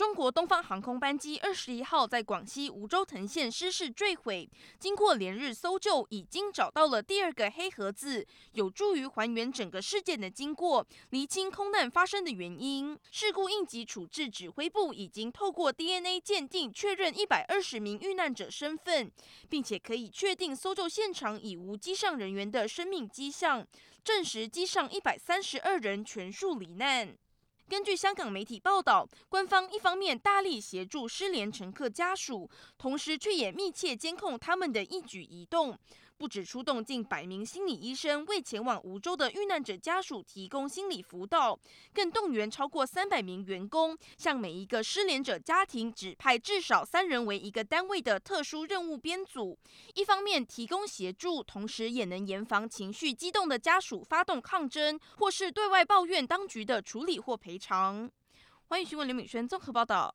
中国东方航空班机二十一号在广西梧州藤县失事坠毁，经过连日搜救，已经找到了第二个黑盒子，有助于还原整个事件的经过，厘清空难发生的原因。事故应急处置指挥部已经透过 DNA 鉴定确认一百二十名遇难者身份，并且可以确定搜救现场已无机上人员的生命迹象，证实机上一百三十二人全数罹难。根据香港媒体报道，官方一方面大力协助失联乘客家属，同时却也密切监控他们的一举一动。不止出动近百名心理医生为前往梧州的遇难者家属提供心理辅导，更动员超过三百名员工，向每一个失联者家庭指派至少三人为一个单位的特殊任务编组。一方面提供协助，同时也能严防情绪激动的家属发动抗争，或是对外抱怨当局的处理或赔偿。欢迎询问刘敏轩综合报道。